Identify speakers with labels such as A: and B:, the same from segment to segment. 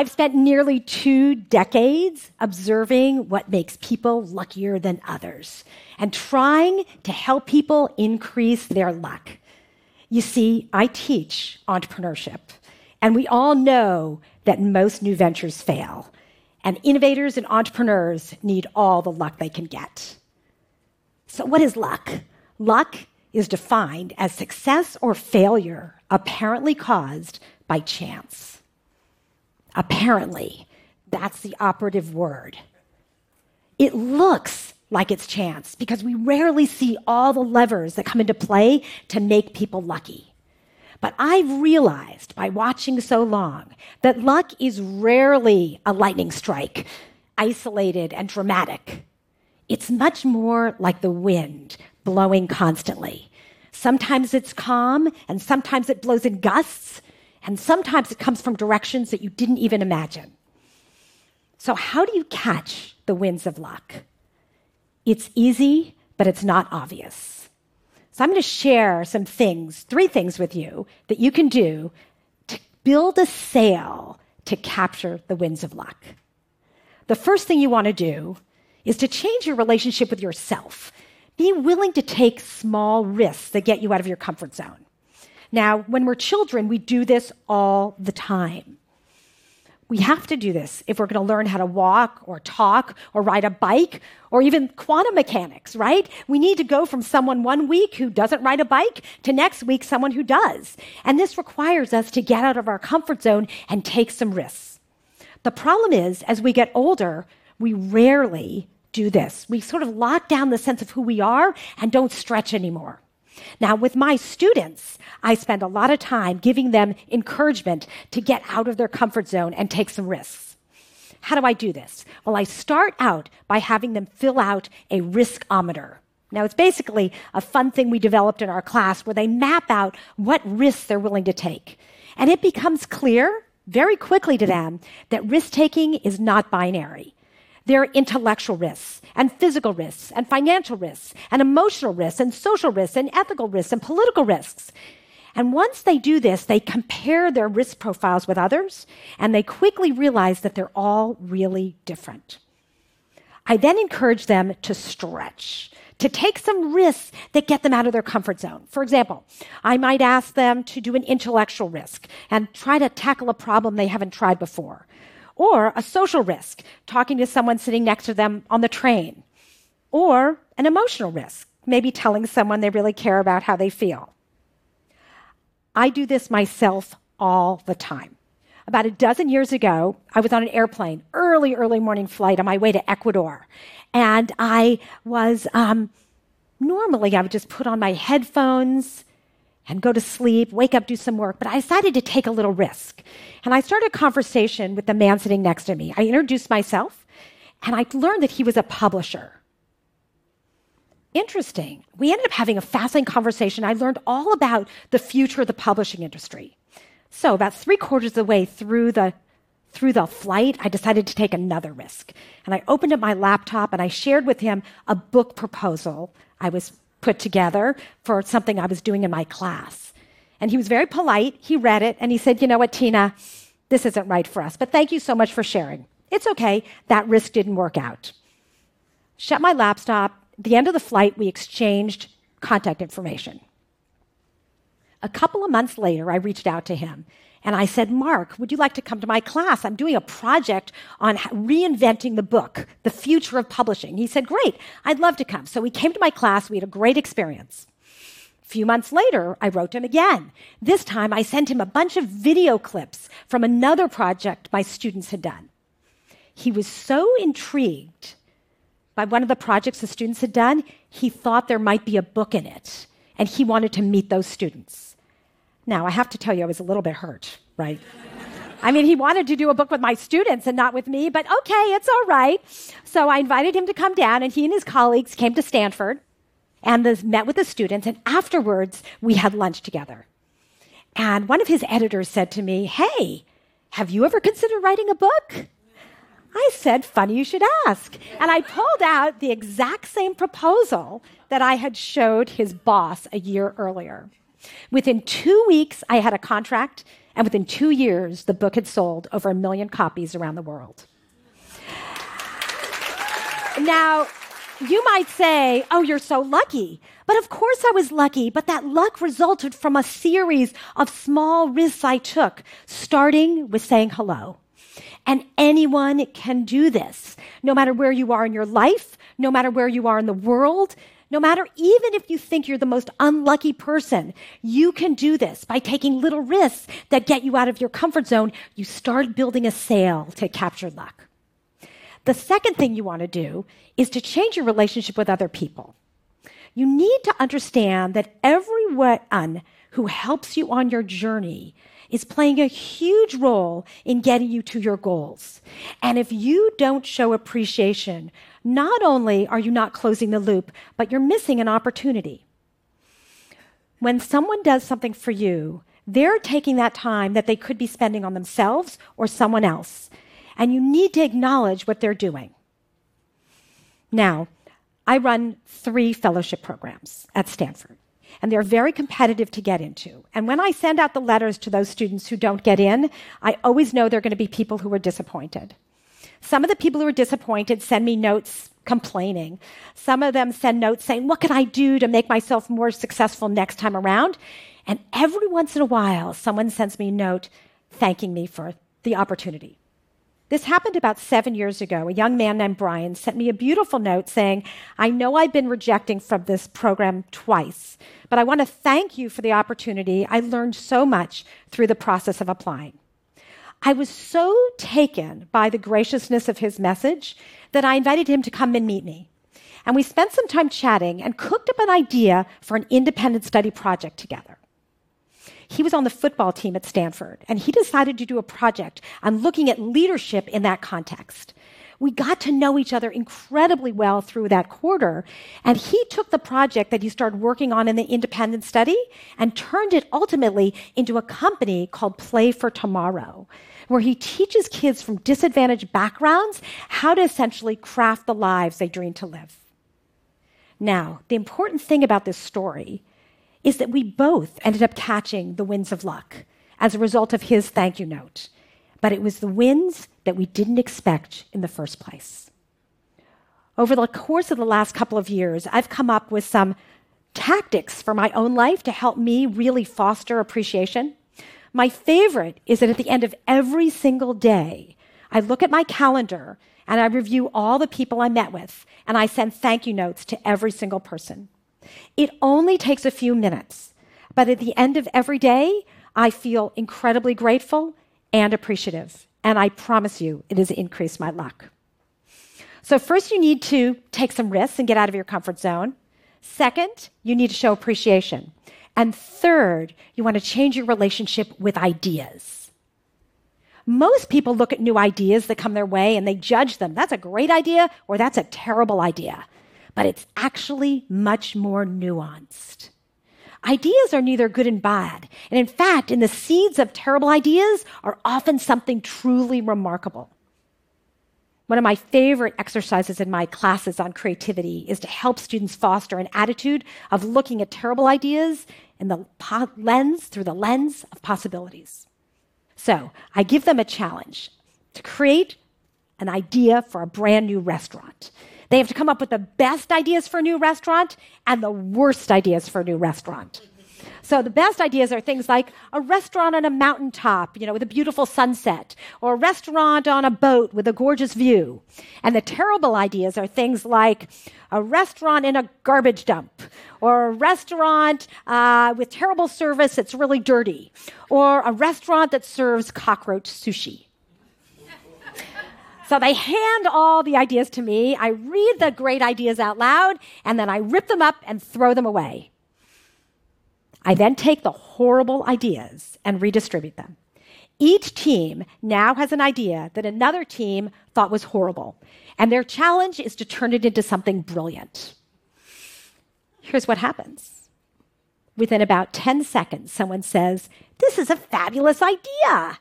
A: I've spent nearly two decades observing what makes people luckier than others and trying to help people increase their luck. You see, I teach entrepreneurship, and we all know that most new ventures fail, and innovators and entrepreneurs need all the luck they can get. So, what is luck? Luck is defined as success or failure apparently caused by chance. Apparently, that's the operative word. It looks like it's chance because we rarely see all the levers that come into play to make people lucky. But I've realized by watching so long that luck is rarely a lightning strike, isolated and dramatic. It's much more like the wind blowing constantly. Sometimes it's calm, and sometimes it blows in gusts, and sometimes it comes from directions that you didn't even imagine. So, how do you catch the winds of luck? It's easy, but it's not obvious. So, I'm going to share some things, three things with you that you can do to build a sail to capture the winds of luck. The first thing you want to do is to change your relationship with yourself. Be willing to take small risks that get you out of your comfort zone. Now, when we're children, we do this all the time. We have to do this if we're going to learn how to walk or talk or ride a bike or even quantum mechanics, right? We need to go from someone one week who doesn't ride a bike to next week someone who does. And this requires us to get out of our comfort zone and take some risks. The problem is, as we get older, we rarely do this. We sort of lock down the sense of who we are and don't stretch anymore. Now, with my students, I spend a lot of time giving them encouragement to get out of their comfort zone and take some risks. How do I do this? Well, I start out by having them fill out a riskometer. Now, it's basically a fun thing we developed in our class where they map out what risks they're willing to take. And it becomes clear very quickly to them that risk taking is not binary. There are intellectual risks and physical risks and financial risks and emotional risks and social risks and ethical risks and political risks. And once they do this, they compare their risk profiles with others and they quickly realize that they're all really different. I then encourage them to stretch, to take some risks that get them out of their comfort zone. For example, I might ask them to do an intellectual risk and try to tackle a problem they haven't tried before or a social risk, talking to someone sitting next to them on the train, or an emotional risk, maybe telling someone they really care about how they feel. I do this myself all the time. About a dozen years ago, I was on an airplane, early, early morning flight on my way to Ecuador. And I was, um, normally, I would just put on my headphones and go to sleep, wake up, do some work. But I decided to take a little risk. And I started a conversation with the man sitting next to me. I introduced myself, and I learned that he was a publisher. Interesting. We ended up having a fascinating conversation. I learned all about the future of the publishing industry. So, about three quarters of the way through the through the flight, I decided to take another risk. And I opened up my laptop and I shared with him a book proposal I was put together for something I was doing in my class. And he was very polite. He read it and he said, You know what, Tina, this isn't right for us, but thank you so much for sharing. It's okay. That risk didn't work out. Shut my laptop. At the end of the flight, we exchanged contact information. A couple of months later, I reached out to him and I said, Mark, would you like to come to my class? I'm doing a project on reinventing the book, the future of publishing. He said, Great, I'd love to come. So he came to my class. We had a great experience. A few months later, I wrote to him again. This time, I sent him a bunch of video clips from another project my students had done. He was so intrigued by one of the projects the students had done, he thought there might be a book in it, and he wanted to meet those students. Now, I have to tell you, I was a little bit hurt, right? I mean, he wanted to do a book with my students and not with me, but okay, it's all right. So I invited him to come down, and he and his colleagues came to Stanford and met with the students, and afterwards, we had lunch together. And one of his editors said to me, Hey, have you ever considered writing a book? I said, Funny you should ask. And I pulled out the exact same proposal that I had showed his boss a year earlier. Within two weeks, I had a contract And within two years, the book had sold over a million copies around the world. Now, you might say, Oh, you're so lucky. But of course I was lucky, but that luck resulted from a series of small risks I took, starting with saying hello. And anyone can do this, no matter where you are in your life, no matter where you are in the world, no matter even if you think you're the most unlucky person, you can do this by taking little risks that get you out of your comfort zone. You start building a sail to capture luck. The second thing you want to do is to change your relationship with other people. You need to understand that everyone who helps you on your journey is playing a huge role in getting you to your goals. And if you don't show appreciation, not only are you not closing the loop, but you're missing an opportunity. When someone does something for you, they're taking that time that they could be spending on themselves or someone else. And you need to acknowledge what they're doing. Now, I run three fellowship programs at Stanford and they're very competitive to get into. And when I send out the letters to those students who don't get in, I always know they're going to be people who are disappointed. Some of the people who are disappointed send me notes complaining. Some of them send notes saying, What can I do to make myself more successful next time around? And every once in a while, someone sends me a note thanking me for the opportunity. This happened about seven years ago. A young man named Brian sent me a beautiful note saying, I know I've been rejecting from this program twice, but I want to thank you for the opportunity. I learned so much through the process of applying. I was so taken by the graciousness of his message that I invited him to come and meet me. And we spent some time chatting and cooked up an idea for an independent study project together. He was on the football team at Stanford, and he decided to do a project on looking at leadership in that context. We got to know each other incredibly well through that quarter, and he took the project that he started working on in the independent study and turned it ultimately into a company called Play for Tomorrow where he teaches kids from disadvantaged backgrounds how to essentially craft the lives they dream to live. Now, the important thing about this story is that we both ended up catching the winds of luck as a result of his thank you note. But it was the winds that we didn't expect in the first place. Over the course of the last couple of years, I've come up with some tactics for my own life to help me really foster appreciation. My favorite is that at the end of every single day, I look at my calendar and I review all the people I met with, and I send thank you notes to every single person. It only takes a few minutes, but at the end of every day, I feel incredibly grateful and appreciative. And I promise you, it has increased my luck. So, first, you need to take some risks and get out of your comfort zone. Second, you need to show appreciation. And third, you want to change your relationship with ideas. Most people look at new ideas that come their way and they judge them. That's a great idea or that's a terrible idea but it's actually much more nuanced. Ideas are neither good and bad. And in fact, in the seeds of terrible ideas are often something truly remarkable. One of my favorite exercises in my classes on creativity is to help students foster an attitude of looking at terrible ideas in the po- lens, through the lens of possibilities. So I give them a challenge to create an idea for a brand new restaurant. They have to come up with the best ideas for a new restaurant and the worst ideas for a new restaurant. So the best ideas are things like a restaurant on a mountaintop, you know, with a beautiful sunset, or a restaurant on a boat with a gorgeous view. And the terrible ideas are things like a restaurant in a garbage dump, or a restaurant uh, with terrible service that's really dirty, or a restaurant that serves cockroach sushi. So they hand all the ideas to me. I read the great ideas out loud, and then I rip them up and throw them away. I then take the horrible ideas and redistribute them. Each team now has an idea that another team thought was horrible, and their challenge is to turn it into something brilliant. Here's what happens. Within about 10 seconds, someone says, This is a fabulous idea.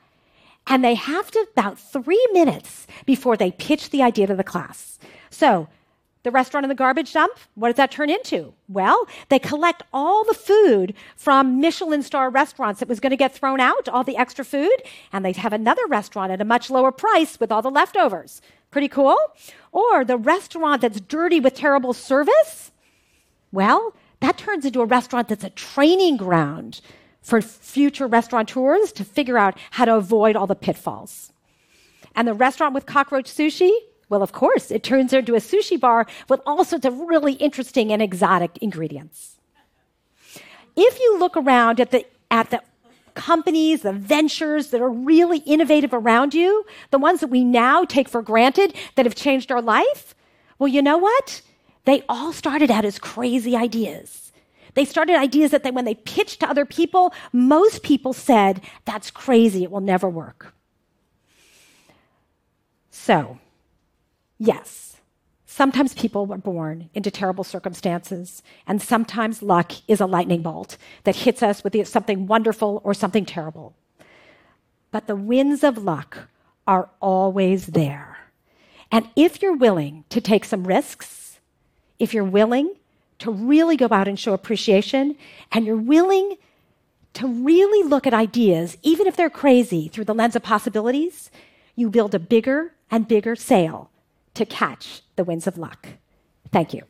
A: And they have to about three minutes before they pitch the idea to the class. So the restaurant in the garbage dump, what does that turn into? Well, they collect all the food from Michelin star restaurants that was going to get thrown out, all the extra food, and they have another restaurant at a much lower price with all the leftovers. Pretty cool? Or the restaurant that's dirty with terrible service? Well, that turns into a restaurant that's a training ground for future restaurateurs to figure out how to avoid all the pitfalls. And the restaurant with cockroach sushi? Well, of course, it turns into a sushi bar with all sorts of really interesting and exotic ingredients. If you look around at the, at the companies, the ventures that are really innovative around you, the ones that we now take for granted that have changed our life, well, you know what? They all started out as crazy ideas. They started ideas that they, when they pitched to other people, most people said, That's crazy, it will never work. So, yes, sometimes people were born into terrible circumstances, and sometimes luck is a lightning bolt that hits us with something wonderful or something terrible. But the winds of luck are always there. And if you're willing to take some risks, if you're willing to really go out and show appreciation, and you're willing to really look at ideas, even if they're crazy, through the lens of possibilities, you build a bigger and bigger sail to catch the winds of luck. Thank you.